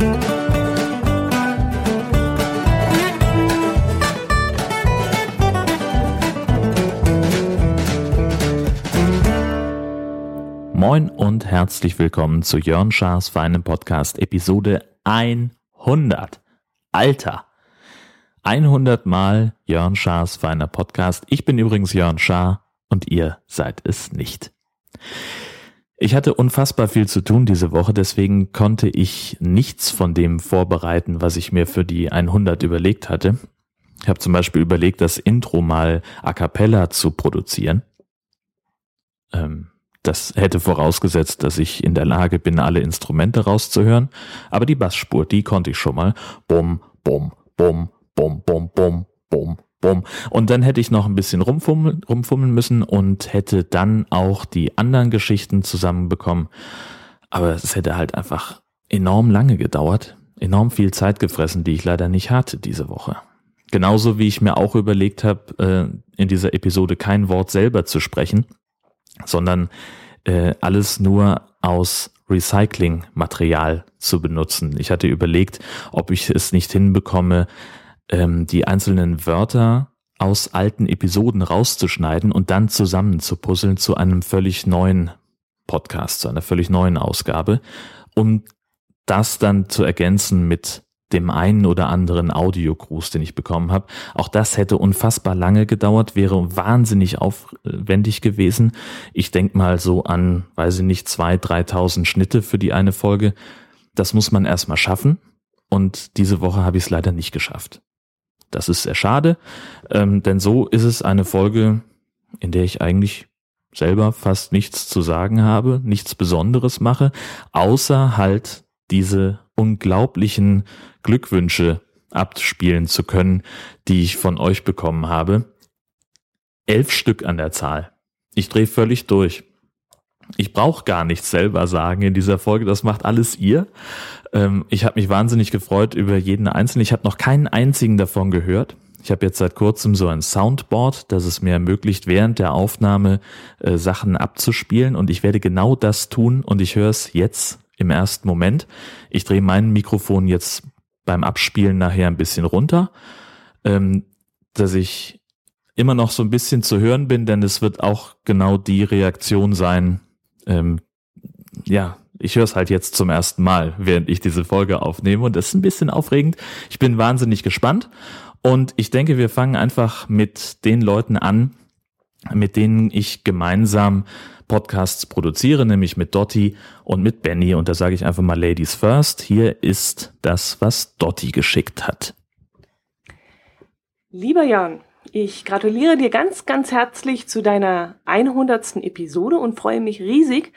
Moin und herzlich willkommen zu Jörn Schars feinem Podcast Episode 100. Alter! 100 Mal Jörn Schars feiner Podcast. Ich bin übrigens Jörn Schaar und ihr seid es nicht. Ich hatte unfassbar viel zu tun diese Woche, deswegen konnte ich nichts von dem vorbereiten, was ich mir für die 100 überlegt hatte. Ich habe zum Beispiel überlegt, das Intro mal a cappella zu produzieren. Ähm, das hätte vorausgesetzt, dass ich in der Lage bin, alle Instrumente rauszuhören. Aber die Bassspur, die konnte ich schon mal. Bum, bum, bum, bum, bum, bum, bum, bum. Und dann hätte ich noch ein bisschen rumfummeln, rumfummeln müssen und hätte dann auch die anderen Geschichten zusammenbekommen. Aber es hätte halt einfach enorm lange gedauert, enorm viel Zeit gefressen, die ich leider nicht hatte diese Woche. Genauso wie ich mir auch überlegt habe, äh, in dieser Episode kein Wort selber zu sprechen sondern äh, alles nur aus Recyclingmaterial zu benutzen. Ich hatte überlegt, ob ich es nicht hinbekomme, ähm, die einzelnen Wörter aus alten Episoden rauszuschneiden und dann zusammen zu puzzeln zu einem völlig neuen Podcast, zu einer völlig neuen Ausgabe, um das dann zu ergänzen mit dem einen oder anderen Audiogruß, den ich bekommen habe. Auch das hätte unfassbar lange gedauert, wäre wahnsinnig aufwendig gewesen. Ich denke mal so an, weiß ich nicht, zwei, dreitausend Schnitte für die eine Folge. Das muss man erstmal schaffen. Und diese Woche habe ich es leider nicht geschafft. Das ist sehr schade, ähm, denn so ist es eine Folge, in der ich eigentlich selber fast nichts zu sagen habe, nichts Besonderes mache, außer halt diese unglaublichen Glückwünsche abspielen zu können, die ich von euch bekommen habe. Elf Stück an der Zahl. Ich drehe völlig durch. Ich brauche gar nichts selber sagen in dieser Folge, das macht alles ihr. Ähm, ich habe mich wahnsinnig gefreut über jeden einzelnen. Ich habe noch keinen einzigen davon gehört. Ich habe jetzt seit kurzem so ein Soundboard, das es mir ermöglicht, während der Aufnahme äh, Sachen abzuspielen und ich werde genau das tun und ich höre es jetzt im ersten Moment. Ich drehe mein Mikrofon jetzt beim Abspielen nachher ein bisschen runter, ähm, dass ich immer noch so ein bisschen zu hören bin, denn es wird auch genau die Reaktion sein. Ähm, ja, ich höre es halt jetzt zum ersten Mal, während ich diese Folge aufnehme und das ist ein bisschen aufregend. Ich bin wahnsinnig gespannt und ich denke, wir fangen einfach mit den Leuten an, mit denen ich gemeinsam Podcasts produziere, nämlich mit Dotti und mit Benny. Und da sage ich einfach mal Ladies First. Hier ist das, was Dotti geschickt hat. Lieber Jan, ich gratuliere dir ganz, ganz herzlich zu deiner 100. Episode und freue mich riesig,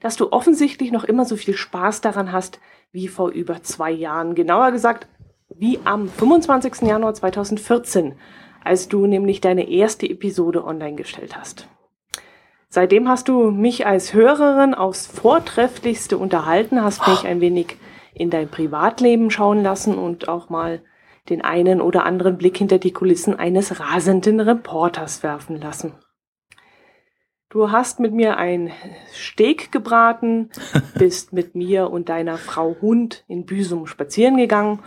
dass du offensichtlich noch immer so viel Spaß daran hast wie vor über zwei Jahren. Genauer gesagt, wie am 25. Januar 2014, als du nämlich deine erste Episode online gestellt hast. Seitdem hast du mich als Hörerin aufs Vortrefflichste unterhalten, hast mich ein wenig in dein Privatleben schauen lassen und auch mal den einen oder anderen Blick hinter die Kulissen eines rasenden Reporters werfen lassen. Du hast mit mir ein Steak gebraten, bist mit mir und deiner Frau Hund in Büsum spazieren gegangen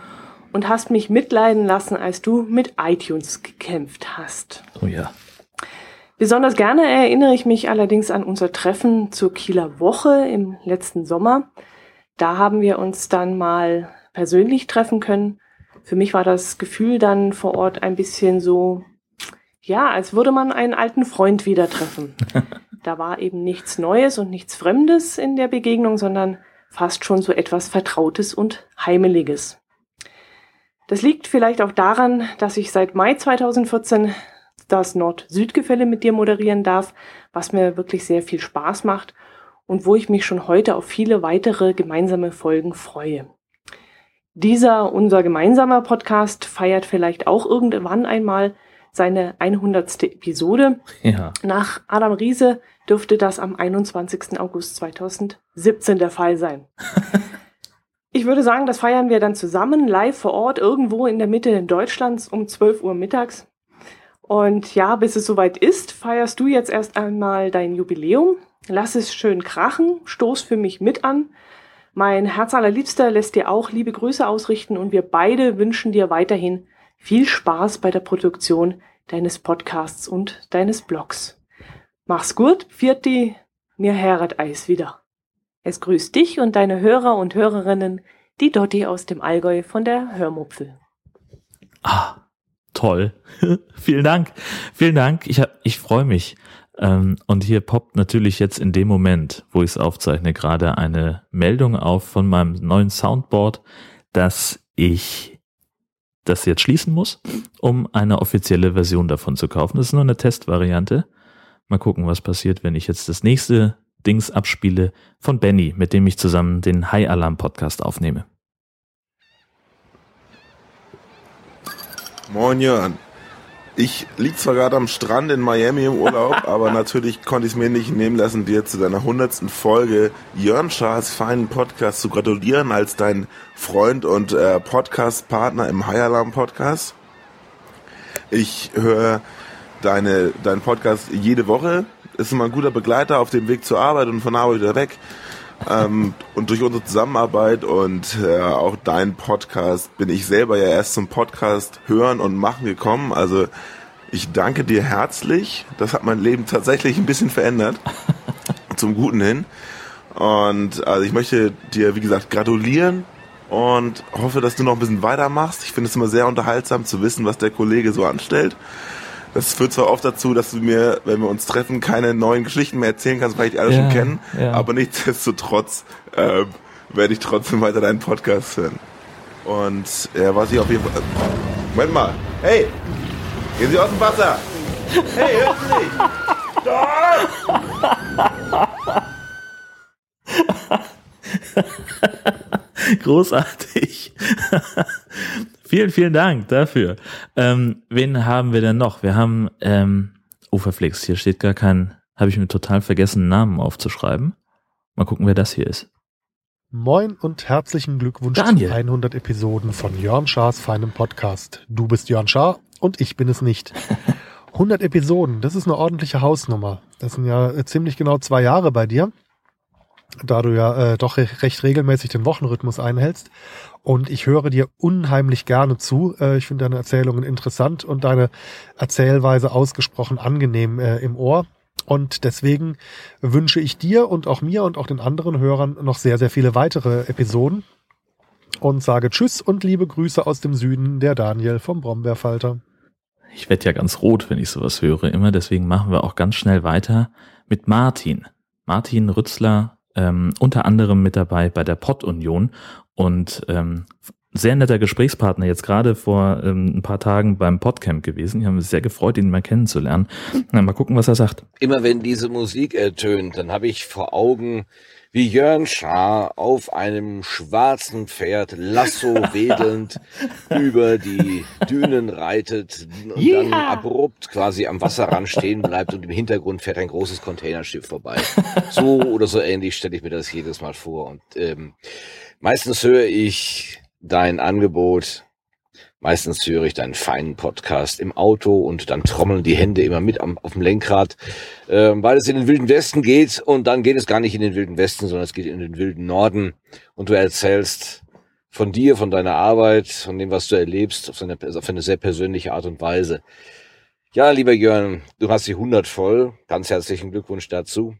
und hast mich mitleiden lassen, als du mit iTunes gekämpft hast. Oh ja. Besonders gerne erinnere ich mich allerdings an unser Treffen zur Kieler Woche im letzten Sommer. Da haben wir uns dann mal persönlich treffen können. Für mich war das Gefühl dann vor Ort ein bisschen so, ja, als würde man einen alten Freund wieder treffen. da war eben nichts Neues und nichts Fremdes in der Begegnung, sondern fast schon so etwas Vertrautes und Heimeliges. Das liegt vielleicht auch daran, dass ich seit Mai 2014 das Nord-Süd-Gefälle mit dir moderieren darf, was mir wirklich sehr viel Spaß macht und wo ich mich schon heute auf viele weitere gemeinsame Folgen freue. Dieser, unser gemeinsamer Podcast, feiert vielleicht auch irgendwann einmal seine 100. Episode. Ja. Nach Adam Riese dürfte das am 21. August 2017 der Fall sein. ich würde sagen, das feiern wir dann zusammen, live vor Ort, irgendwo in der Mitte Deutschlands um 12 Uhr mittags. Und ja, bis es soweit ist, feierst du jetzt erst einmal dein Jubiläum. Lass es schön krachen, stoß für mich mit an. Mein Herz allerliebster lässt dir auch liebe Grüße ausrichten und wir beide wünschen dir weiterhin viel Spaß bei der Produktion deines Podcasts und deines Blogs. Mach's gut, Vierti, mir heret Eis wieder. Es grüßt dich und deine Hörer und Hörerinnen, die Dotti aus dem Allgäu von der Hörmupfel. Ah, toll. Vielen Dank. Vielen Dank. Ich, ich freue mich. Ähm, und hier poppt natürlich jetzt in dem Moment, wo ich es aufzeichne, gerade eine Meldung auf von meinem neuen Soundboard, dass ich das jetzt schließen muss, um eine offizielle Version davon zu kaufen. Das ist nur eine Testvariante. Mal gucken, was passiert, wenn ich jetzt das nächste Dings abspiele von Benny, mit dem ich zusammen den High Alarm Podcast aufnehme. Moin Jörn. Ich lieg zwar gerade am Strand in Miami im Urlaub, aber natürlich konnte ich es mir nicht nehmen lassen, dir zu deiner hundertsten Folge Jörn Schars feinen Podcast zu gratulieren als dein Freund und äh, Podcast-Partner im High Alarm Podcast. Ich höre deine, deinen Podcast jede Woche. Ist immer ein guter Begleiter auf dem Weg zur Arbeit und von Arbeit wieder weg. Ähm, und durch unsere Zusammenarbeit und äh, auch dein Podcast bin ich selber ja erst zum Podcast hören und machen gekommen. Also ich danke dir herzlich. Das hat mein Leben tatsächlich ein bisschen verändert. zum Guten hin. Und also ich möchte dir, wie gesagt, gratulieren und hoffe, dass du noch ein bisschen weitermachst. Ich finde es immer sehr unterhaltsam zu wissen, was der Kollege so anstellt. Das führt zwar oft dazu, dass du mir, wenn wir uns treffen, keine neuen Geschichten mehr erzählen kannst, weil ich die alle ja, schon kenne, ja. aber nichtsdestotrotz äh, werde ich trotzdem weiter deinen Podcast hören. Und ja, was ich auf jeden Fall. Moment mal. Hey! Gehen Sie aus dem Wasser! Hey, hören Sie mich! Großartig. Vielen, vielen Dank dafür. Ähm, wen haben wir denn noch? Wir haben, ähm, verflixt, hier steht gar kein, habe ich mir total vergessen, Namen aufzuschreiben. Mal gucken, wer das hier ist. Moin und herzlichen Glückwunsch Daniel. zu 100 Episoden von Jörn Schars feinem Podcast. Du bist Jörn Schaar und ich bin es nicht. 100 Episoden, das ist eine ordentliche Hausnummer. Das sind ja ziemlich genau zwei Jahre bei dir, da du ja äh, doch recht regelmäßig den Wochenrhythmus einhältst. Und ich höre dir unheimlich gerne zu. Äh, ich finde deine Erzählungen interessant und deine Erzählweise ausgesprochen angenehm äh, im Ohr. Und deswegen wünsche ich dir und auch mir und auch den anderen Hörern noch sehr, sehr viele weitere Episoden. Und sage Tschüss und liebe Grüße aus dem Süden, der Daniel vom Brombeerfalter. Ich werde ja ganz rot, wenn ich sowas höre, immer. Deswegen machen wir auch ganz schnell weiter mit Martin. Martin Rützler, ähm, unter anderem mit dabei bei der Pott-Union und ähm, sehr netter Gesprächspartner jetzt gerade vor ähm, ein paar Tagen beim Podcamp gewesen. Ich habe mich sehr gefreut, ihn mal kennenzulernen. Na, mal gucken, was er sagt. Immer wenn diese Musik ertönt, dann habe ich vor Augen, wie Jörn Schaar auf einem schwarzen Pferd Lasso wedelnd über die Dünen reitet und yeah. dann abrupt quasi am Wasserrand stehen bleibt und im Hintergrund fährt ein großes Containerschiff vorbei. So oder so ähnlich stelle ich mir das jedes Mal vor. Und ähm, Meistens höre ich dein Angebot, meistens höre ich deinen feinen Podcast im Auto und dann trommeln die Hände immer mit am, auf dem Lenkrad, äh, weil es in den wilden Westen geht und dann geht es gar nicht in den wilden Westen, sondern es geht in den wilden Norden und du erzählst von dir, von deiner Arbeit, von dem, was du erlebst, auf eine, auf eine sehr persönliche Art und Weise. Ja, lieber Jörn, du hast die 100 voll. Ganz herzlichen Glückwunsch dazu.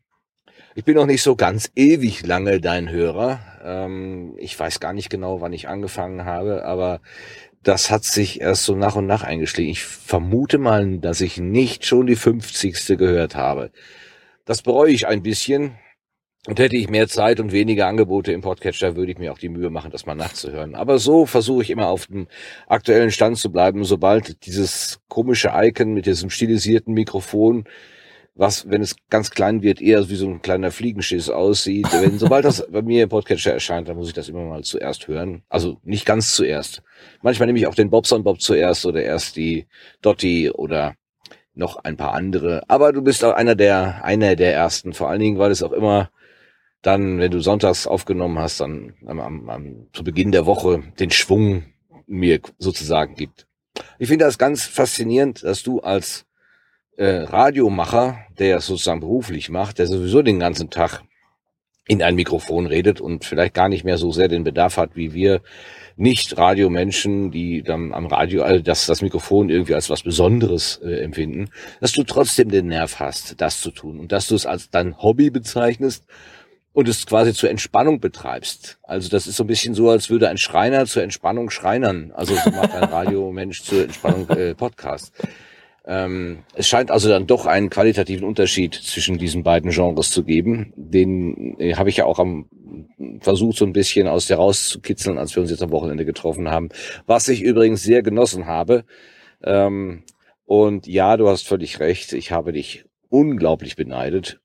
Ich bin noch nicht so ganz ewig lange dein Hörer. Ähm, ich weiß gar nicht genau, wann ich angefangen habe, aber das hat sich erst so nach und nach eingeschlichen. Ich vermute mal, dass ich nicht schon die 50. gehört habe. Das bereue ich ein bisschen. Und hätte ich mehr Zeit und weniger Angebote im Podcatcher, würde ich mir auch die Mühe machen, das mal nachzuhören. Aber so versuche ich immer auf dem aktuellen Stand zu bleiben. Sobald dieses komische Icon mit diesem stilisierten Mikrofon was, wenn es ganz klein wird, eher wie so ein kleiner Fliegenschiss aussieht. Wenn, sobald das bei mir im Podcatcher erscheint, dann muss ich das immer mal zuerst hören. Also nicht ganz zuerst. Manchmal nehme ich auch den Bobson Bob zuerst oder erst die Dotti oder noch ein paar andere. Aber du bist auch einer der, einer der ersten. Vor allen Dingen, weil es auch immer dann, wenn du sonntags aufgenommen hast, dann am, am, am, zu Beginn der Woche den Schwung mir sozusagen gibt. Ich finde das ganz faszinierend, dass du als äh, Radiomacher, der es sozusagen beruflich macht, der sowieso den ganzen Tag in ein Mikrofon redet und vielleicht gar nicht mehr so sehr den Bedarf hat, wie wir nicht Radiomenschen, die dann am Radio, also das, das Mikrofon irgendwie als was Besonderes äh, empfinden, dass du trotzdem den Nerv hast, das zu tun und dass du es als dein Hobby bezeichnest und es quasi zur Entspannung betreibst. Also das ist so ein bisschen so, als würde ein Schreiner zur Entspannung schreinern. Also so macht ein Radiomensch zur Entspannung äh, Podcast. Ähm, es scheint also dann doch einen qualitativen Unterschied zwischen diesen beiden Genres zu geben. Den äh, habe ich ja auch am versucht so ein bisschen aus der rauszukitzeln, als wir uns jetzt am Wochenende getroffen haben. Was ich übrigens sehr genossen habe. Ähm, und ja, du hast völlig recht. Ich habe dich unglaublich beneidet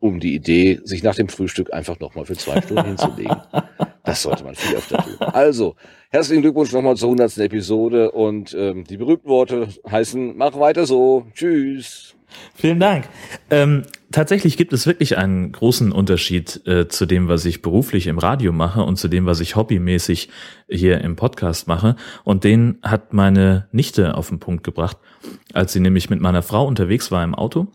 um die Idee, sich nach dem Frühstück einfach nochmal für zwei Stunden hinzulegen. Das sollte man viel öfter tun. Also, herzlichen Glückwunsch nochmal zur hundertsten Episode und ähm, die berühmten Worte heißen, mach weiter so. Tschüss. Vielen Dank. Ähm, tatsächlich gibt es wirklich einen großen Unterschied äh, zu dem, was ich beruflich im Radio mache und zu dem, was ich hobbymäßig hier im Podcast mache. Und den hat meine Nichte auf den Punkt gebracht, als sie nämlich mit meiner Frau unterwegs war im Auto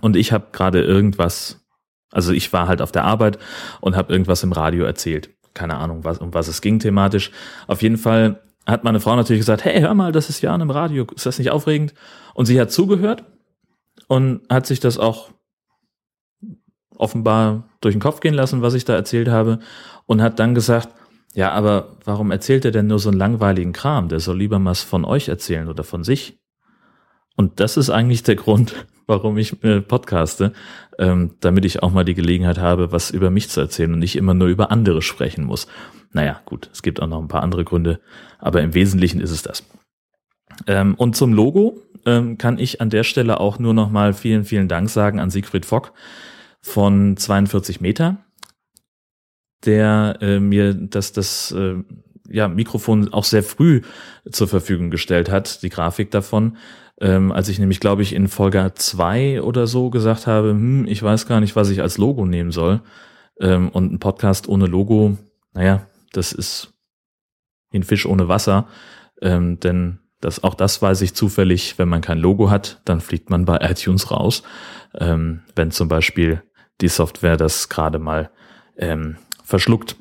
und ich habe gerade irgendwas, also ich war halt auf der Arbeit und habe irgendwas im Radio erzählt. Keine Ahnung, was, um was es ging thematisch. Auf jeden Fall hat meine Frau natürlich gesagt, hey, hör mal, das ist Jan im Radio, ist das nicht aufregend? Und sie hat zugehört und hat sich das auch offenbar durch den Kopf gehen lassen, was ich da erzählt habe und hat dann gesagt, ja, aber warum erzählt er denn nur so einen langweiligen Kram? Der soll lieber was von euch erzählen oder von sich. Und das ist eigentlich der Grund, warum ich äh, podcaste, ähm, damit ich auch mal die Gelegenheit habe, was über mich zu erzählen und nicht immer nur über andere sprechen muss. Naja, gut, es gibt auch noch ein paar andere Gründe, aber im Wesentlichen ist es das. Ähm, und zum Logo ähm, kann ich an der Stelle auch nur noch mal vielen, vielen Dank sagen an Siegfried Fock von 42 Meter, der äh, mir das, das äh, ja, Mikrofon auch sehr früh zur Verfügung gestellt hat, die Grafik davon ähm, als ich nämlich, glaube ich, in Folge zwei oder so gesagt habe, hm, ich weiß gar nicht, was ich als Logo nehmen soll. Ähm, und ein Podcast ohne Logo, naja, das ist ein Fisch ohne Wasser. Ähm, denn das, auch das weiß ich zufällig, wenn man kein Logo hat, dann fliegt man bei iTunes raus. Ähm, wenn zum Beispiel die Software das gerade mal ähm, verschluckt,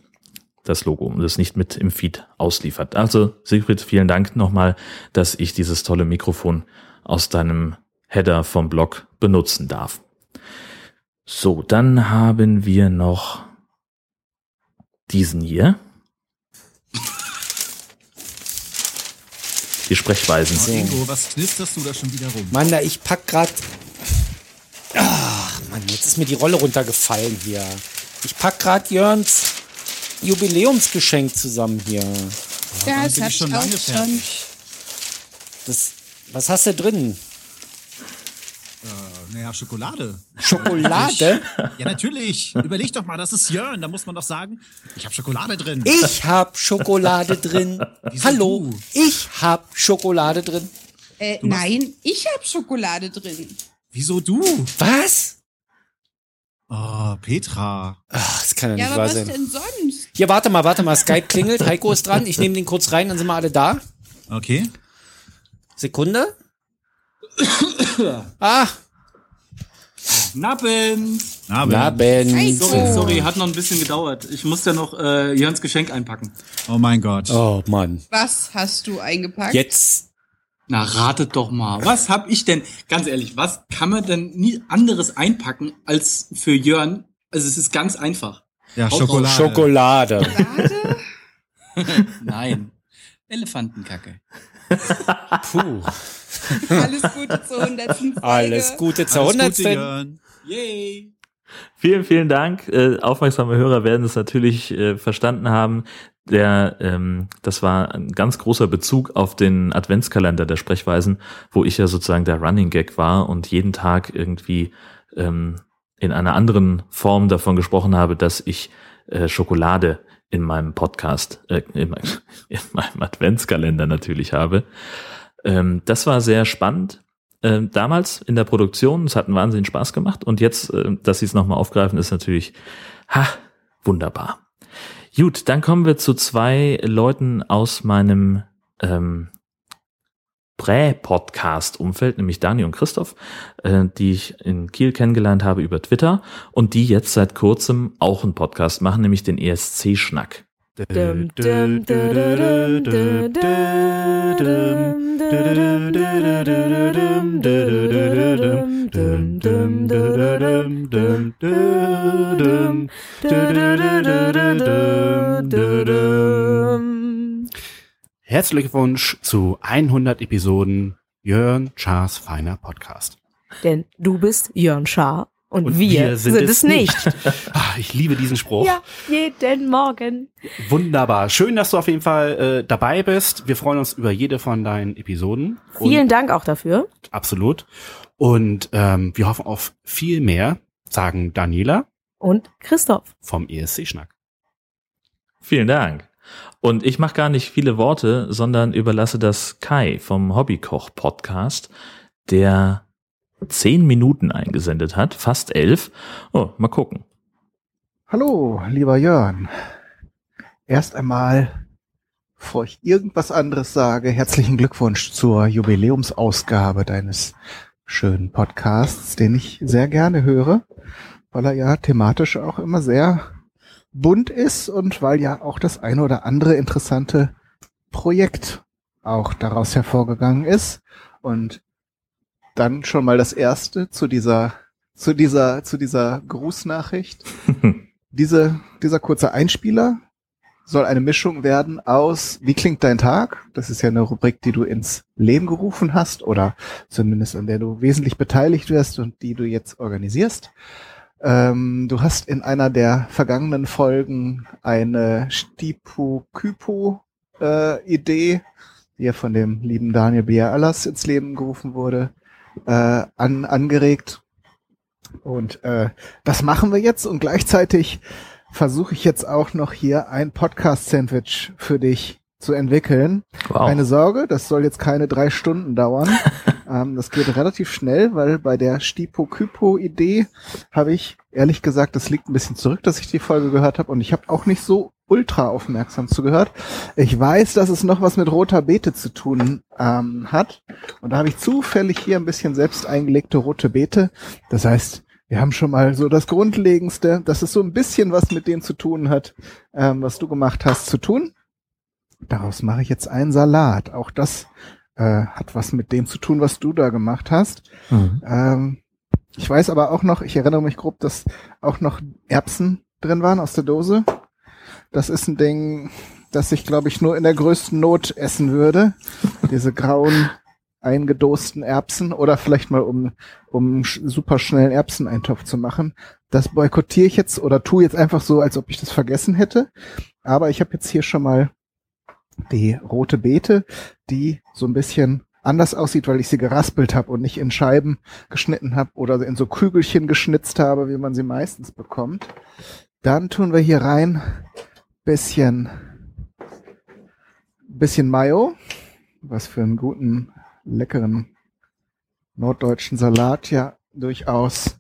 das Logo, und es nicht mit im Feed ausliefert. Also Siegfried, vielen Dank nochmal, dass ich dieses tolle Mikrofon aus deinem Header vom Blog benutzen darf. So, dann haben wir noch diesen hier. Die Sprechweisen. So. Ingo, was knisterst du da schon wieder rum? Mann, da ich pack grad. Ach, Mann, jetzt ist mir die Rolle runtergefallen hier. Ich pack grad Jörns Jubiläumsgeschenk zusammen hier. Ja, das hab ich schon lange schon. Das, was hast du drin? Äh, naja, Schokolade. Schokolade? ja, natürlich. Überleg doch mal, das ist Jörn. Da muss man doch sagen, ich habe Schokolade drin. Ich hab Schokolade drin. Hallo, du? ich hab Schokolade drin. Äh, nein, ich hab Schokolade drin. Wieso du? Was? Oh, Petra. Ach, das kann ja, ja nicht wahr was sein. denn sonst? Hier, warte mal, warte mal. Skype klingelt. Heiko ist dran. Ich nehme den kurz rein, dann sind wir alle da. Okay. Sekunde. ah. Nappen. Naben. Naben. Sorry, sorry, hat noch ein bisschen gedauert. Ich musste noch äh, Jörns Geschenk einpacken. Oh mein Gott. Oh Mann. Was hast du eingepackt? Jetzt. Na, ratet doch mal. Was hab ich denn, ganz ehrlich, was kann man denn nie anderes einpacken als für Jörn? Also es ist ganz einfach. Ja, Schokolade. Schokolade. Schokolade? Nein. Elefantenkacke. Puh. Alles Gute zur 100. Folge. Alles Gute zur Alles 100. Gute, Jörn. Yay. Vielen, vielen Dank. Äh, aufmerksame Hörer werden es natürlich äh, verstanden haben. Der, ähm, das war ein ganz großer Bezug auf den Adventskalender der Sprechweisen, wo ich ja sozusagen der Running Gag war und jeden Tag irgendwie ähm, in einer anderen Form davon gesprochen habe, dass ich äh, Schokolade in meinem Podcast, äh, in, meinem, in meinem Adventskalender natürlich habe. Ähm, das war sehr spannend. Ähm, damals in der Produktion, es hat einen Wahnsinn Spaß gemacht und jetzt, äh, dass sie es nochmal aufgreifen, ist natürlich, ha, wunderbar. Gut, dann kommen wir zu zwei Leuten aus meinem ähm, Prä-Podcast-Umfeld, nämlich Dani und Christoph, äh, die ich in Kiel kennengelernt habe über Twitter und die jetzt seit kurzem auch einen Podcast machen, nämlich den ESC-Schnack. Herzlichen Glückwunsch zu 100 Episoden Jörn Schaas feiner Podcast. Denn du bist Jörn Schaar und, wir, sind, es nicht. Ah, ich liebe diesen Spruch. Ja, jeden Morgen. Wunderbar. Schön, dass du auf jeden Fall äh, dabei bist. Wir freuen uns über jede von deinen Episoden. Vielen Und- Dank auch dafür. Absolut. Und ähm, wir hoffen auf viel mehr, sagen Daniela Und Christoph. vom ESC-Schnack. Vielen Dank. Und ich mache gar nicht viele Worte, sondern überlasse das Kai vom Hobbykoch-Podcast, der zehn Minuten eingesendet hat, fast elf. Oh, mal gucken. Hallo, lieber Jörn. Erst einmal, bevor ich irgendwas anderes sage, herzlichen Glückwunsch zur Jubiläumsausgabe deines schönen Podcasts, den ich sehr gerne höre, weil er ja thematisch auch immer sehr bunt ist und weil ja auch das eine oder andere interessante Projekt auch daraus hervorgegangen ist. Und dann schon mal das erste zu dieser, zu dieser, zu dieser Grußnachricht. Diese, dieser kurze Einspieler soll eine Mischung werden aus Wie klingt dein Tag? Das ist ja eine Rubrik, die du ins Leben gerufen hast oder zumindest an der du wesentlich beteiligt wirst und die du jetzt organisierst. Ähm, du hast in einer der vergangenen Folgen eine Stipu-Kypo-Idee, die ja von dem lieben Daniel Bier Allas ins Leben gerufen wurde, äh, an, angeregt. Und äh, das machen wir jetzt und gleichzeitig versuche ich jetzt auch noch hier ein Podcast-Sandwich für dich zu entwickeln. Wow. Keine Sorge, das soll jetzt keine drei Stunden dauern. ähm, das geht relativ schnell, weil bei der Stipo-Kypo-Idee habe ich ehrlich gesagt, das liegt ein bisschen zurück, dass ich die Folge gehört habe und ich habe auch nicht so ultra aufmerksam zugehört. Ich weiß, dass es noch was mit roter Beete zu tun ähm, hat und da habe ich zufällig hier ein bisschen selbst eingelegte rote Beete. Das heißt, wir haben schon mal so das Grundlegendste, dass es so ein bisschen was mit dem zu tun hat, ähm, was du gemacht hast, zu tun. Daraus mache ich jetzt einen Salat. Auch das äh, hat was mit dem zu tun, was du da gemacht hast. Mhm. Ähm, ich weiß aber auch noch, ich erinnere mich grob, dass auch noch Erbsen drin waren aus der Dose. Das ist ein Ding, das ich, glaube ich, nur in der größten Not essen würde. Diese grauen, eingedosten Erbsen oder vielleicht mal um, um super schnellen Erbseneintopf zu machen. Das boykottiere ich jetzt oder tue jetzt einfach so, als ob ich das vergessen hätte. Aber ich habe jetzt hier schon mal die rote Beete, die so ein bisschen anders aussieht, weil ich sie geraspelt habe und nicht in Scheiben geschnitten habe oder in so Kügelchen geschnitzt habe, wie man sie meistens bekommt. Dann tun wir hier rein bisschen bisschen Mayo, was für einen guten, leckeren norddeutschen Salat ja durchaus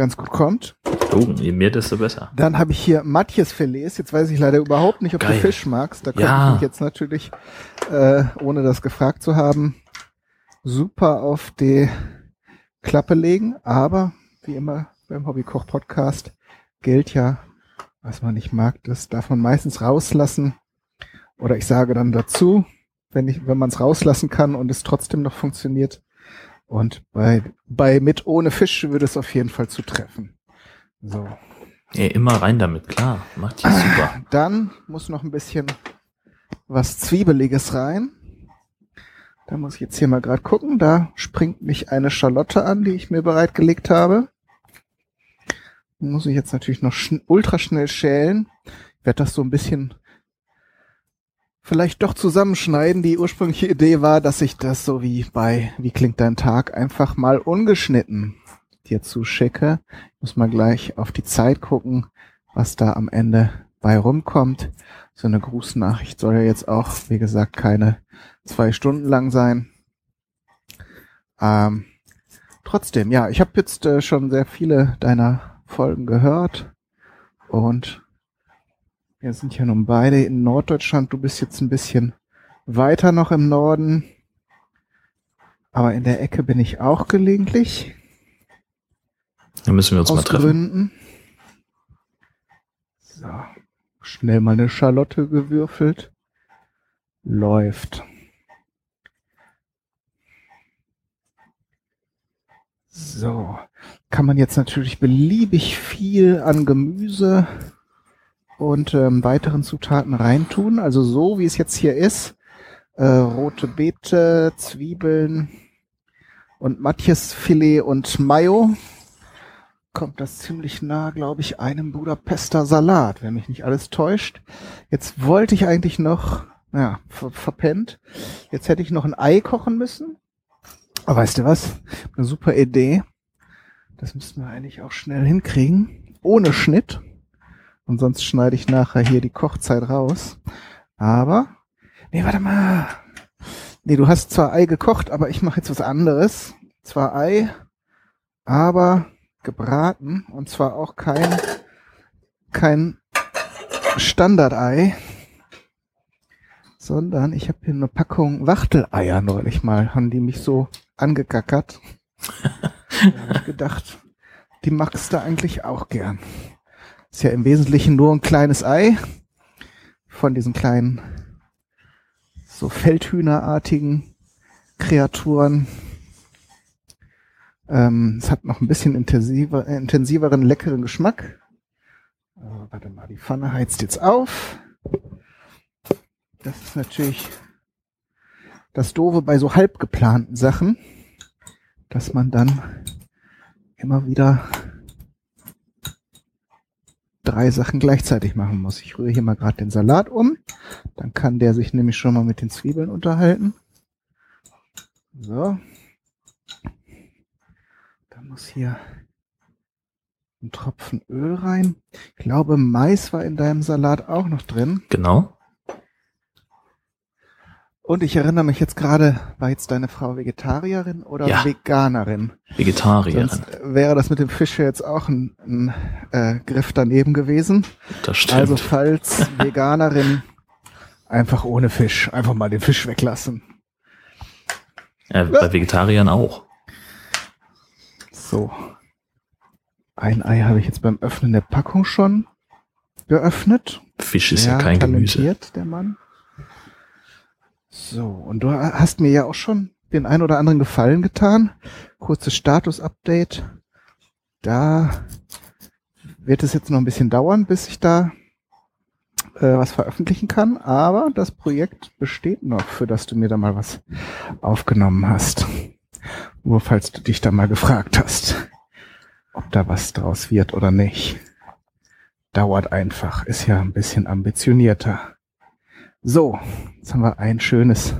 ganz gut kommt. Oh, je mehr, desto besser. Dann habe ich hier Matjes-Filets. Jetzt weiß ich leider überhaupt nicht, ob Geil. du Fisch magst. Da könnte Ja. ich mich jetzt natürlich, äh, ohne das gefragt zu haben, super auf die Klappe legen. Aber wie immer beim Hobbykoch-Podcast gilt ja, was man nicht mag, das darf man meistens rauslassen. Oder ich sage dann dazu, wenn ich, wenn man es rauslassen kann und es trotzdem noch funktioniert. Und bei, bei mit ohne Fisch würde es auf jeden Fall zutreffen. So. Ja, immer rein damit, klar. Macht ja super. Dann muss noch ein bisschen was Zwiebeliges rein. Da muss ich jetzt hier mal gerade gucken. Da springt mich eine Schalotte an, die ich mir bereitgelegt habe. Muss ich jetzt natürlich noch schn ultra schnell schälen. Ich werde das so ein bisschen vielleicht doch zusammenschneiden. Die ursprüngliche Idee war, dass ich das so wie bei Wie klingt dein Tag einfach mal ungeschnitten dir zuschicke. Ich muss mal gleich auf die Zeit gucken, was da am Ende bei rumkommt. So eine Grußnachricht soll ja jetzt auch, wie gesagt, keine zwei Stunden lang sein. Ähm, trotzdem, ja, ich habe jetzt äh, schon sehr viele deiner Folgen gehört und wir sind ja nun beide in Norddeutschland. Du bist jetzt ein bisschen weiter noch im Norden. Aber in der Ecke bin ich auch gelegentlich. Dann müssen wir uns mal treffen. Gründen. So. Schnell mal eine Schalotte gewürfelt. Läuft. So. Kann man jetzt natürlich beliebig viel an Gemüse und ähm, weiteren Zutaten reintun. Also so, wie es jetzt hier ist. Äh, rote Beete, Zwiebeln und Matjesfilet und Mayo kommt das ziemlich nah, glaube ich, einem Budapester Salat, wenn mich nicht alles täuscht. Jetzt wollte ich eigentlich noch, ja, ver verpennt. Jetzt hätte ich noch ein Ei kochen müssen. Aber weißt du was? Eine super Idee. Das müssten wir eigentlich auch schnell hinkriegen. Ohne Schnitt. Und sonst schneide ich nachher hier die Kochzeit raus. Aber, nee, warte mal. Nee, du hast zwar Ei gekocht, aber ich mache jetzt was anderes. Zwar Ei, aber gebraten und zwar auch kein kein Standardei, sondern ich habe hier eine Packung Wachteleier neulich mal, haben die mich so angegackert. da habe ich gedacht, die magst du eigentlich auch gern. Ist ja im Wesentlichen nur ein kleines Ei von diesen kleinen so Feldhühnerartigen Kreaturen. Ähm, es hat noch ein bisschen intensiver, intensiveren, leckeren Geschmack. Äh, warte mal, die Pfanne heizt jetzt auf. Das ist natürlich das Doofe bei so halb geplanten Sachen, dass man dann immer wieder drei Sachen gleichzeitig machen muss. Ich rühre hier mal gerade den Salat um. Dann kann der sich nämlich schon mal mit den Zwiebeln unterhalten. So. Da muss hier ein Tropfen Öl rein. Ich glaube, Mais war in deinem Salat auch noch drin. Genau. Und ich erinnere mich jetzt gerade, war jetzt deine Frau Vegetarierin oder Ja. Veganerin? Vegetarierin. Sonst wäre das mit dem Fisch ja jetzt auch ein, ein äh, Griff daneben gewesen. Das stimmt. Also falls Veganerin, einfach ohne Fisch, einfach mal den Fisch weglassen. Äh, bei Vegetariern auch. So. Ein Ei habe ich jetzt beim Öffnen der Packung schon geöffnet. Fisch ist ja kein Gemüse. der Mann. So, und du hast mir ja auch schon den ein oder anderen Gefallen getan. Kurzes Status-Update. Da wird es jetzt noch ein bisschen dauern, bis ich da äh, was veröffentlichen kann, aber das Projekt besteht noch, für das du mir da mal was aufgenommen hast. Nur falls du dich da mal gefragt hast, ob da was draus wird oder nicht. Dauert einfach, ist ja ein bisschen ambitionierter. So, jetzt haben wir ein schönes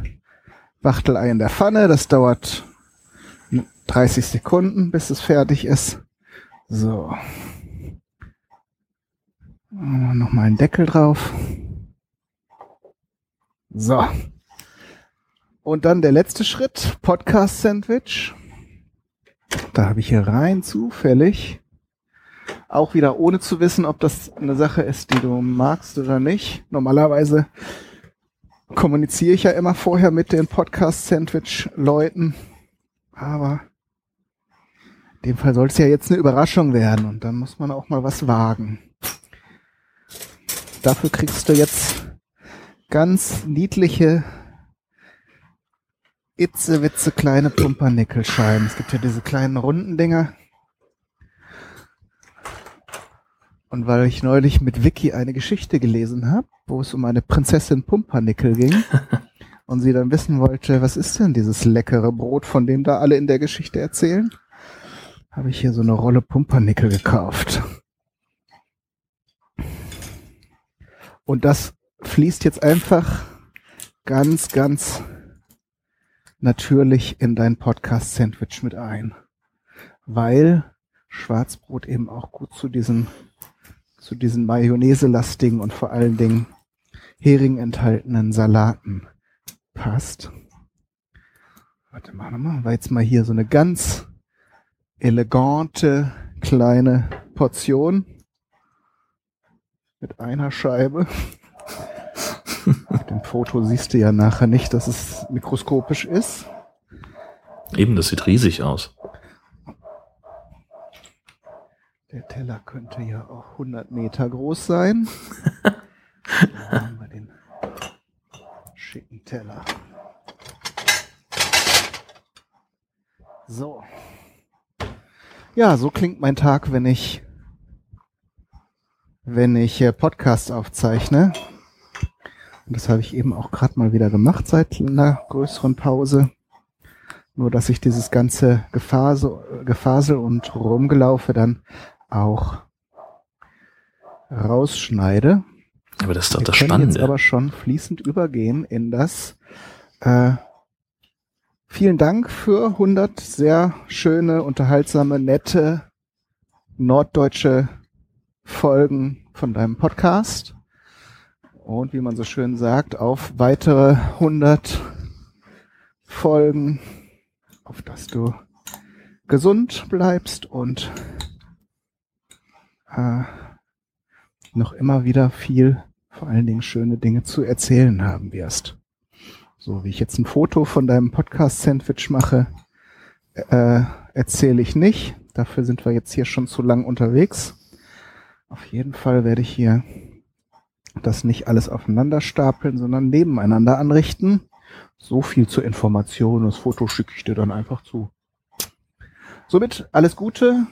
Wachtelei in der Pfanne. Das dauert 30 Sekunden, bis es fertig ist. So. Nochmal einen Deckel drauf. So. Und dann der letzte Schritt, Podcast-Sandwich. Da habe ich hier rein zufällig, auch wieder ohne zu wissen, ob das eine Sache ist, die du magst oder nicht. Normalerweise kommuniziere ich ja immer vorher mit den Podcast-Sandwich-Leuten. Aber in dem Fall soll es ja jetzt eine Überraschung werden und dann muss man auch mal was wagen. Dafür kriegst du jetzt ganz niedliche Itzewitze kleine Pumpernickelscheiben. Es gibt ja diese kleinen runden Dinger. Und weil ich neulich mit Vicky eine Geschichte gelesen habe, wo es um eine Prinzessin Pumpernickel ging und sie dann wissen wollte, was ist denn dieses leckere Brot, von dem da alle in der Geschichte erzählen, habe ich hier so eine Rolle Pumpernickel gekauft. Und das fließt jetzt einfach ganz, ganz natürlich in dein Podcast-Sandwich mit ein. Weil Schwarzbrot eben auch gut zu diesen, zu diesen Mayonnaise-lastigen und vor allen Dingen Hering enthaltenen Salaten passt. Warte mal, machen wir jetzt mal hier so eine ganz elegante kleine Portion mit einer Scheibe. Auf dem Foto siehst du ja nachher nicht, dass es mikroskopisch ist. Eben, das sieht riesig aus. Der Teller könnte ja auch 100 Meter groß sein. Haben wir den schicken Teller. So. Ja, so klingt mein Tag, wenn ich wenn ich äh, Podcasts aufzeichne. Und das habe ich eben auch gerade mal wieder gemacht seit einer größeren Pause. Nur dass ich dieses ganze Gefasel, Gefasel und Rumgelaufe dann auch rausschneide. Aber das ist doch Wir das können Spannende. jetzt aber schon fließend übergehen in das äh, Vielen Dank für 100 sehr schöne, unterhaltsame, nette norddeutsche Folgen von deinem Podcast. Und wie man so schön sagt, auf weitere 100 Folgen, auf dass du gesund bleibst und äh, noch immer wieder viel, vor allen Dingen schöne Dinge zu erzählen haben wirst. So wie ich jetzt ein Foto von deinem Podcast-Sandwich mache, äh, erzähle ich nicht. Dafür sind wir jetzt hier schon zu lang unterwegs. Auf jeden Fall werde ich hier das nicht alles aufeinander stapeln, sondern nebeneinander anrichten. So viel zur Information. Das Foto schicke ich dir dann einfach zu. Somit alles Gute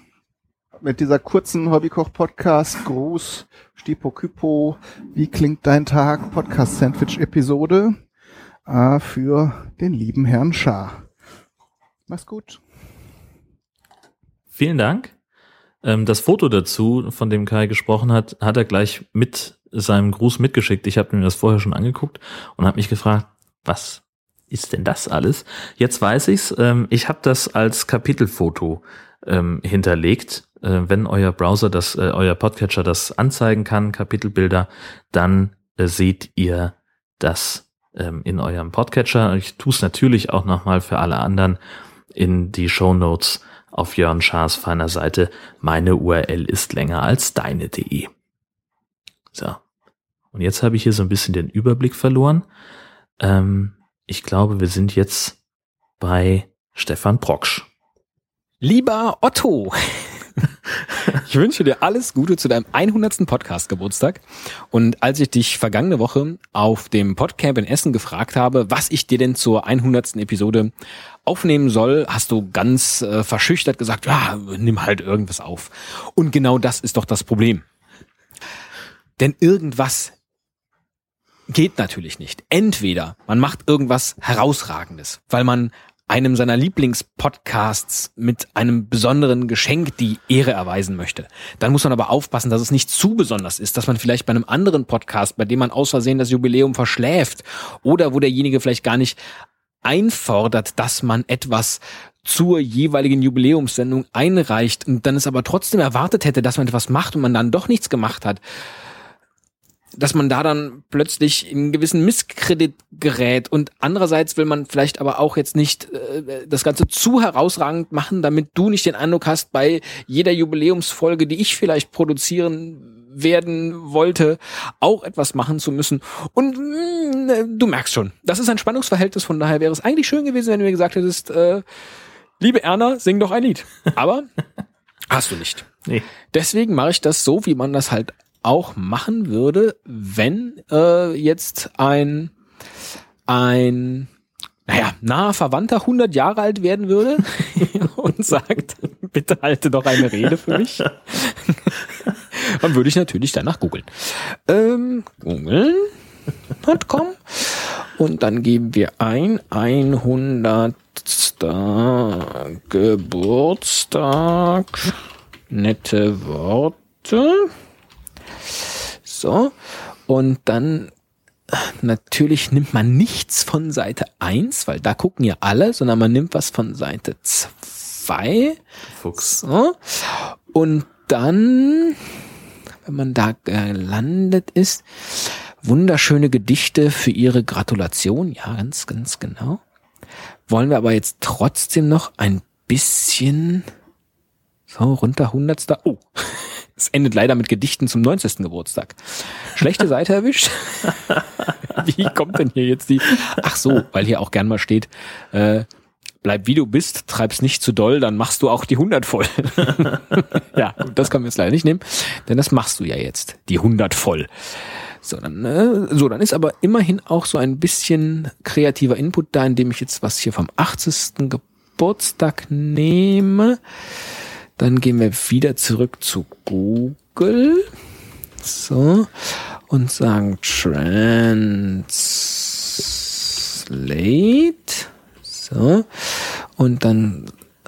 mit dieser kurzen Hobbykoch-Podcast. Gruß, Stipo Kypo. Wie klingt dein Tag? Podcast-Sandwich-Episode äh, für den lieben Herrn Schaar. Mach's gut. Vielen Dank. Ähm, das Foto dazu, von dem Kai gesprochen hat, hat er gleich mit seinem Gruß mitgeschickt. Ich habe mir das vorher schon angeguckt und habe mich gefragt, was ist denn das alles? Jetzt weiß ich's. Ähm, ich habe das als Kapitelfoto ähm, hinterlegt. Äh, wenn euer Browser das, äh, euer Podcatcher das anzeigen kann, Kapitelbilder, dann äh, seht ihr das ähm, in eurem Podcatcher. Ich tue es natürlich auch nochmal für alle anderen in die Show Notes auf Jörn Schaas feiner Seite. Meine URL ist länger als deine.de. So. Und jetzt habe ich hier so ein bisschen den Überblick verloren. Ähm, ich glaube, wir sind jetzt bei Stefan Proksch. Lieber Otto, ich wünsche dir alles Gute zu deinem 100. Podcast-Geburtstag. Und als ich dich vergangene Woche auf dem Podcamp in Essen gefragt habe, was ich dir denn zur 100. Episode aufnehmen soll, hast du ganz äh, verschüchtert gesagt, ja, nimm halt irgendwas auf. Und genau das ist doch das Problem. Denn irgendwas geht natürlich nicht. Entweder man macht irgendwas Herausragendes, weil man einem seiner Lieblingspodcasts mit einem besonderen Geschenk die Ehre erweisen möchte. Dann muss man aber aufpassen, dass es nicht zu besonders ist, dass man vielleicht bei einem anderen Podcast, bei dem man aus Versehen das Jubiläum verschläft oder wo derjenige vielleicht gar nicht einfordert, dass man etwas zur jeweiligen Jubiläumssendung einreicht und dann es aber trotzdem erwartet hätte, dass man etwas macht und man dann doch nichts gemacht hat, dass man da dann plötzlich in einen gewissen Misskredit gerät und andererseits will man vielleicht aber auch jetzt nicht äh, das Ganze zu herausragend machen, damit du nicht den Eindruck hast, bei jeder Jubiläumsfolge, die ich vielleicht produzieren werden wollte, auch etwas machen zu müssen. Und mh, du merkst schon, das ist ein Spannungsverhältnis, von daher wäre es eigentlich schön gewesen, wenn du mir gesagt hättest, äh, liebe Erna, sing doch ein Lied. Aber hast du nicht. Nee. Deswegen mache ich das so, wie man das halt auch machen würde, wenn äh, jetzt ein ein naja, naher Verwandter 100 Jahre alt werden würde und sagt, bitte halte doch eine Rede für mich. Dann würde ich natürlich danach googeln. Ähm, googeln.com und dann geben wir ein 100. Geburtstag, nette Worte. So, und dann natürlich nimmt man nichts von Seite 1, weil da gucken ja alle, sondern man nimmt was von Seite 2. Fuchs. So. Und dann, wenn man da gelandet ist, wunderschöne Gedichte für ihre Gratulation. Ja, ganz, ganz genau. Wollen wir aber jetzt trotzdem noch ein bisschen so runter hundertster. Oh, es endet leider mit Gedichten zum 90. Geburtstag. Schlechte Seite erwischt. Wie kommt denn hier jetzt die? Ach so, weil hier auch gern mal steht, äh, bleib wie du bist, treib's nicht zu doll, dann machst du auch die 100 voll. ja, gut, das können wir jetzt leider nicht nehmen, denn das machst du ja jetzt, die 100 voll. So dann, äh, so, dann ist aber immerhin auch so ein bisschen kreativer Input da, indem ich jetzt was hier vom 80. Geburtstag nehme. Dann gehen wir wieder zurück zu Google. So. Und sagen Translate. So. Und dann,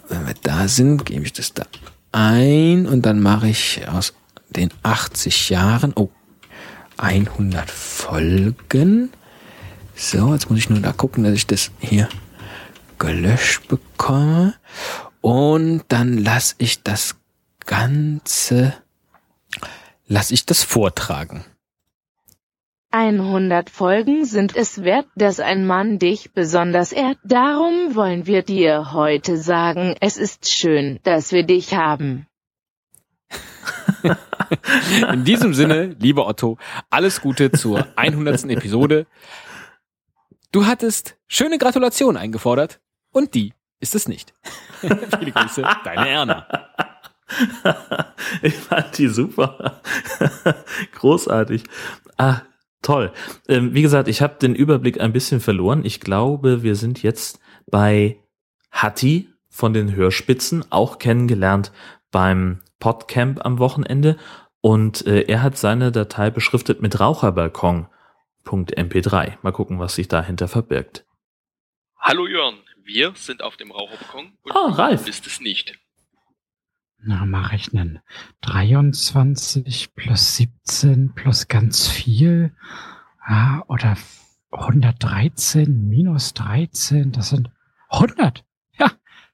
wenn wir da sind, gebe ich das da ein und dann mache ich aus den 80 Jahren, oh, 100 Folgen. So, jetzt muss ich nur da gucken, dass ich das hier gelöscht bekomme. Und dann lasse ich das Ganze, lasse ich das vortragen. 100 Folgen sind es wert, dass ein Mann dich besonders ehrt. Darum wollen wir dir heute sagen, es ist schön, dass wir dich haben. In diesem Sinne, lieber Otto, alles Gute zur 100. Episode. Du hattest schöne Gratulation eingefordert und die ist es nicht. Viele Grüße, deine Erna. ich fand die super. Großartig. Ah, toll. Ähm, wie gesagt, ich habe den Überblick ein bisschen verloren. Ich glaube, wir sind jetzt bei Hatti von den Hörspitzen, auch kennengelernt beim Podcamp am Wochenende. Und äh, er hat seine Datei beschriftet mit Raucherbalkon.mp3. Mal gucken, was sich dahinter verbirgt. Hallo Jörn, wir sind auf dem Raucherbalkon und Ah, Ralf. du bist es nicht. Na, mal rechnen. 23 plus 17 plus ganz viel. Ah, oder 113 minus 13, das sind 100. Ja,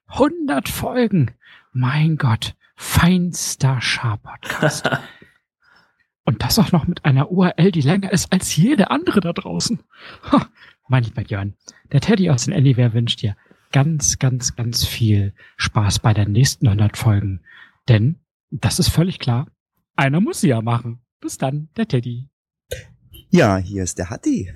100 Folgen. Mein Gott, feinster Schar-Podcast. Und das auch noch mit einer URL, die länger ist als jede andere da draußen. Ha, mein lieber Jörn, der Teddy aus den Anywhere wünscht dir ganz, ganz, ganz viel Spaß bei den nächsten 100 Folgen. Denn, das ist völlig klar, einer muss sie ja machen. Bis dann, der Teddy. Ja, hier ist der Hatti.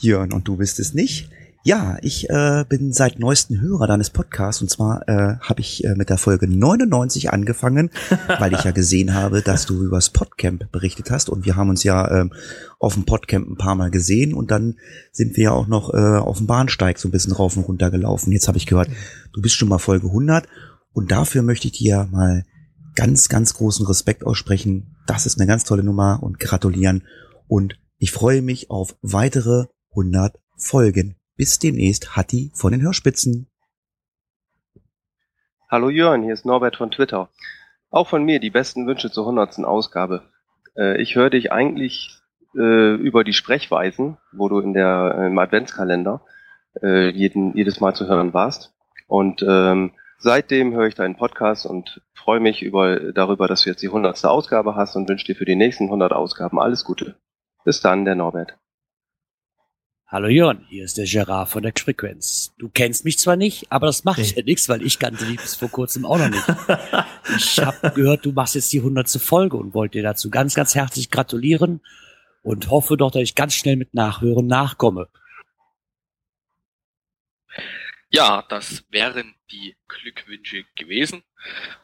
Jörn, und du bist es nicht? Ja, ich äh, bin seit neuesten Hörer deines Podcasts und zwar äh, habe ich äh, mit der Folge 99 angefangen, weil ich ja gesehen habe, dass du übers Podcamp berichtet hast und wir haben uns ja ähm, auf dem Podcamp ein paar Mal gesehen und dann sind wir ja auch noch äh, auf dem Bahnsteig so ein bisschen rauf und runter gelaufen. Jetzt habe ich gehört, du bist schon mal Folge 100 und dafür möchte ich dir mal ganz, ganz großen Respekt aussprechen. Das ist eine ganz tolle Nummer und gratulieren und ich freue mich auf weitere 100 Folgen. Bis demnächst, Hatti von den Hörspitzen. Hallo Jörn, hier ist Norbert von Twitter. Auch von mir die besten Wünsche zur 100. Ausgabe. Äh, ich höre dich eigentlich äh, über die Sprechweisen, wo du in der, im Adventskalender äh, jeden, jedes Mal zu hören warst. Und ähm, seitdem höre ich deinen Podcast und freue mich über, darüber, dass du jetzt die 100. Ausgabe hast und wünsche dir für die nächsten 100 Ausgaben alles Gute. Bis dann, der Norbert. Hallo Jörn, hier ist der Gerard von der Frequenz. Du kennst mich zwar nicht, aber das macht ja nichts, weil ich kannte dich bis vor kurzem auch noch nicht. Ich habe gehört, du machst jetzt die hundertste Folge und wollte dir dazu ganz, ganz herzlich gratulieren und hoffe doch, dass ich ganz schnell mit Nachhören nachkomme. Ja, das wären die Glückwünsche gewesen.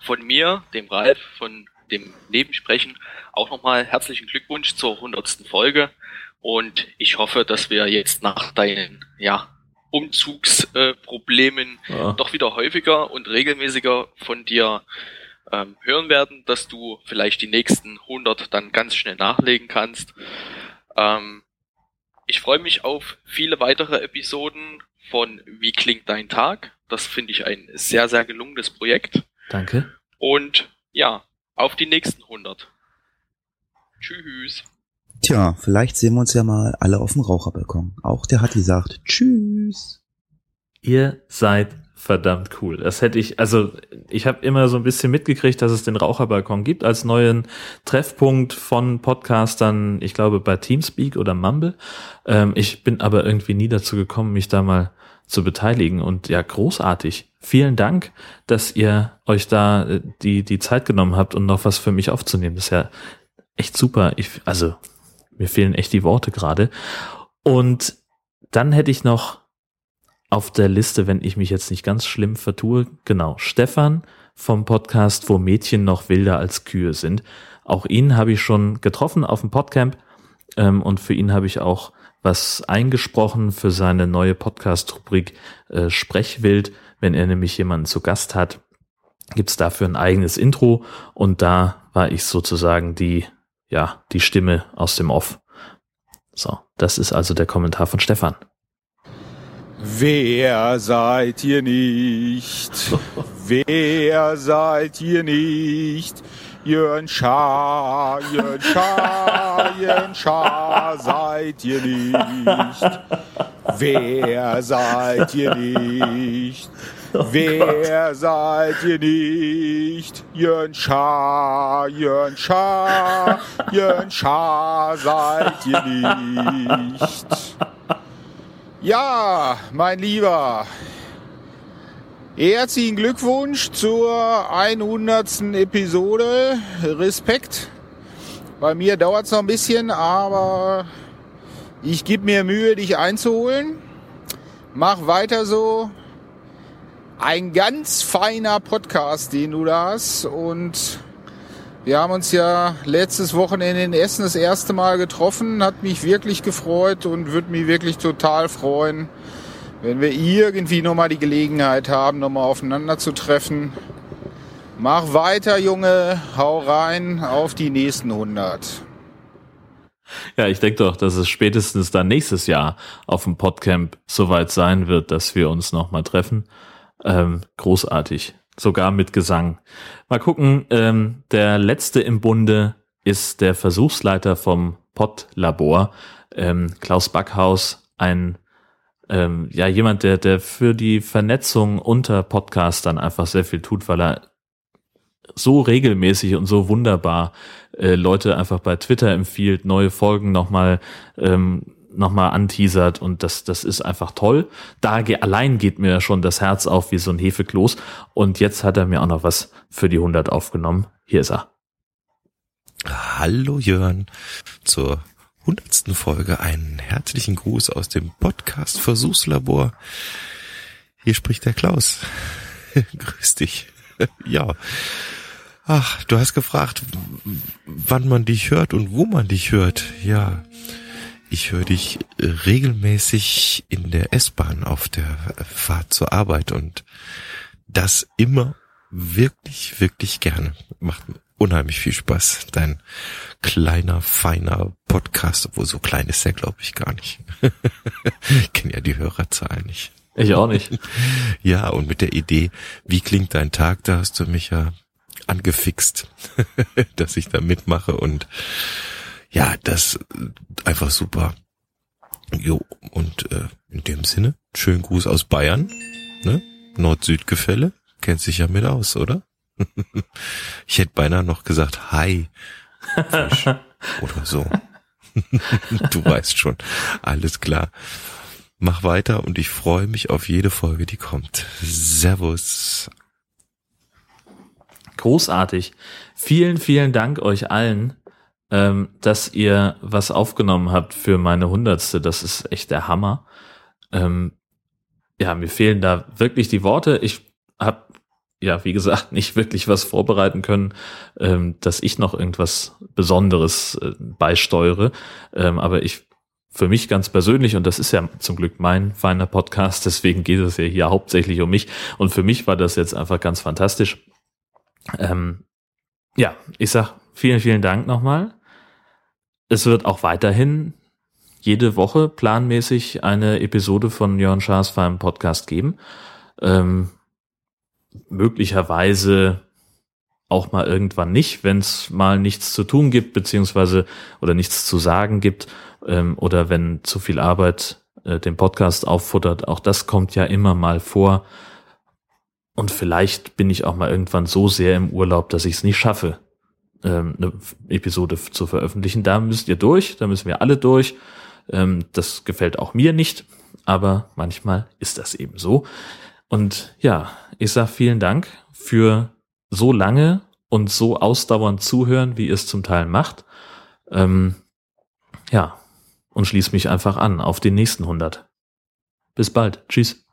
Von mir, dem Ralf, von dem Nebensprechen, auch nochmal herzlichen Glückwunsch zur 100. Folge. Und ich hoffe, dass wir jetzt nach deinen ja, Umzugsproblemen äh, Ja. doch wieder häufiger und regelmäßiger von dir ähm, hören werden, dass du vielleicht die nächsten 100 dann ganz schnell nachlegen kannst. Ähm, ich freue mich auf viele weitere Episoden von Wie klingt dein Tag? Das finde ich ein sehr, sehr gelungenes Projekt. Danke. Und ja, auf die nächsten 100. Tschüss. Tja, vielleicht sehen wir uns ja mal alle auf dem Raucherbalkon. Auch der Hatti sagt Tschüss. Ihr seid verdammt cool. Das hätte ich, also ich habe immer so ein bisschen mitgekriegt, dass es den Raucherbalkon gibt als neuen Treffpunkt von Podcastern, ich glaube bei Teamspeak oder Mumble. Ähm, ich bin aber irgendwie nie dazu gekommen, mich da mal zu beteiligen und ja, großartig. Vielen Dank, dass ihr euch da äh, die, die Zeit genommen habt und noch was für mich aufzunehmen. Das ist ja echt super. Ich, also, mir fehlen echt die Worte gerade. Und dann hätte ich noch auf der Liste, wenn ich mich jetzt nicht ganz schlimm vertue. Genau, Stefan vom Podcast, wo Mädchen noch wilder als Kühe sind. Auch ihn habe ich schon getroffen auf dem Podcamp ähm, und für ihn habe ich auch was eingesprochen für seine neue Podcast-Rubrik äh, Sprechwild. Wenn er nämlich jemanden zu Gast hat, gibt's dafür ein eigenes Intro und da war ich sozusagen die, ja, die Stimme aus dem Off. So, das ist also der Kommentar von Stefan. Wer seid ihr nicht? Wer seid ihr nicht? Jörn Schaar, Jörn Schaar, Jörn Schaar seid ihr nicht. Wer seid ihr nicht? Wer seid ihr nicht? Jörn Schaar, Jörn Schaar, Jörn Schaar seid ihr nicht. Ja, mein Lieber, herzlichen Glückwunsch zur 100. Episode. Respekt. Bei mir dauert es noch ein bisschen, aber ich gebe mir Mühe, dich einzuholen. Mach weiter so. Ein ganz feiner Podcast, den du da hast. Und wir haben uns ja letztes Wochenende in Essen das erste Mal getroffen. Hat mich wirklich gefreut und würde mich wirklich total freuen, wenn wir irgendwie nochmal die Gelegenheit haben, nochmal aufeinander zu treffen. Mach weiter, Junge. Hau rein auf die nächsten 100. Ja, ich denke doch, dass es spätestens dann nächstes Jahr auf dem Podcamp soweit sein wird, dass wir uns nochmal treffen. Ähm, großartig sogar mit Gesang. Mal gucken, ähm, der letzte im Bunde ist der Versuchsleiter vom Pod-Labor, ähm, Klaus Backhaus, ein ähm, ja jemand, der der für die Vernetzung unter Podcastern einfach sehr viel tut, weil er so regelmäßig und so wunderbar äh, Leute einfach bei Twitter empfiehlt, neue Folgen nochmal ähm, nochmal anteasert und das, das ist einfach toll. Da ge allein geht mir schon das Herz auf wie so ein Hefekloß und jetzt hat er mir auch noch was für die 100 aufgenommen. Hier ist er. Hallo Jörn zur 100. Folge. Einen herzlichen Gruß aus dem Podcast Versuchslabor. Hier spricht der Klaus. Grüß dich. ja. Ach, du hast gefragt, wann man dich hört und wo man dich hört. Ja, ich höre dich regelmäßig in der S-Bahn auf der Fahrt zur Arbeit und das immer wirklich, wirklich gerne. Macht unheimlich viel Spaß. Dein kleiner, feiner Podcast, obwohl so klein ist der, glaube ich, gar nicht. ich kenne ja die Hörerzahl nicht. Ich auch nicht. Ja, und mit der Idee, wie klingt dein Tag, da hast du mich ja angefixt, dass ich da mitmache und ja, das einfach super. Jo, und äh, in dem Sinne, schönen Gruß aus Bayern, ne? Nord-Süd-Gefälle, kennt sich ja mit aus, oder? ich hätte beinahe noch gesagt, hi, Fisch oder so. du weißt schon, alles klar. Mach weiter und ich freue mich auf jede Folge, die kommt. Servus. Großartig. Vielen, vielen Dank euch allen ähm, dass ihr was aufgenommen habt für meine Hundertste. Das ist echt der Hammer. Ähm, ja, mir fehlen da wirklich die Worte. Ich habe ja, wie gesagt, nicht wirklich was vorbereiten können, ähm, dass ich noch irgendwas Besonderes äh, beisteuere. Ähm, aber ich für mich ganz persönlich, und das ist ja zum Glück mein feiner Podcast, deswegen geht es ja hier hauptsächlich um mich. Und für mich war das jetzt einfach ganz fantastisch. Ähm, ja, ich sag vielen, vielen Dank nochmal. Es wird auch weiterhin jede Woche planmäßig eine Episode von Jörn Schaas Feinem Podcast geben. Ähm, möglicherweise auch mal irgendwann nicht, wenn es mal nichts zu tun gibt, beziehungsweise oder nichts zu sagen gibt, ähm, oder wenn zu viel Arbeit äh, den Podcast auffuttert. Auch das kommt ja immer mal vor. Und vielleicht bin ich auch mal irgendwann so sehr im Urlaub, dass ich es nicht schaffe, ähm, eine Episode zu veröffentlichen. Da müsst ihr durch, da müssen wir alle durch. Ähm, das gefällt auch mir nicht, aber manchmal ist das eben so. Und ja, ich sag vielen Dank für so lange und so ausdauernd zuhören, wie ihr es zum Teil macht. Ähm, ja, und schließ mich einfach an auf den nächsten 100. Bis bald. Tschüss.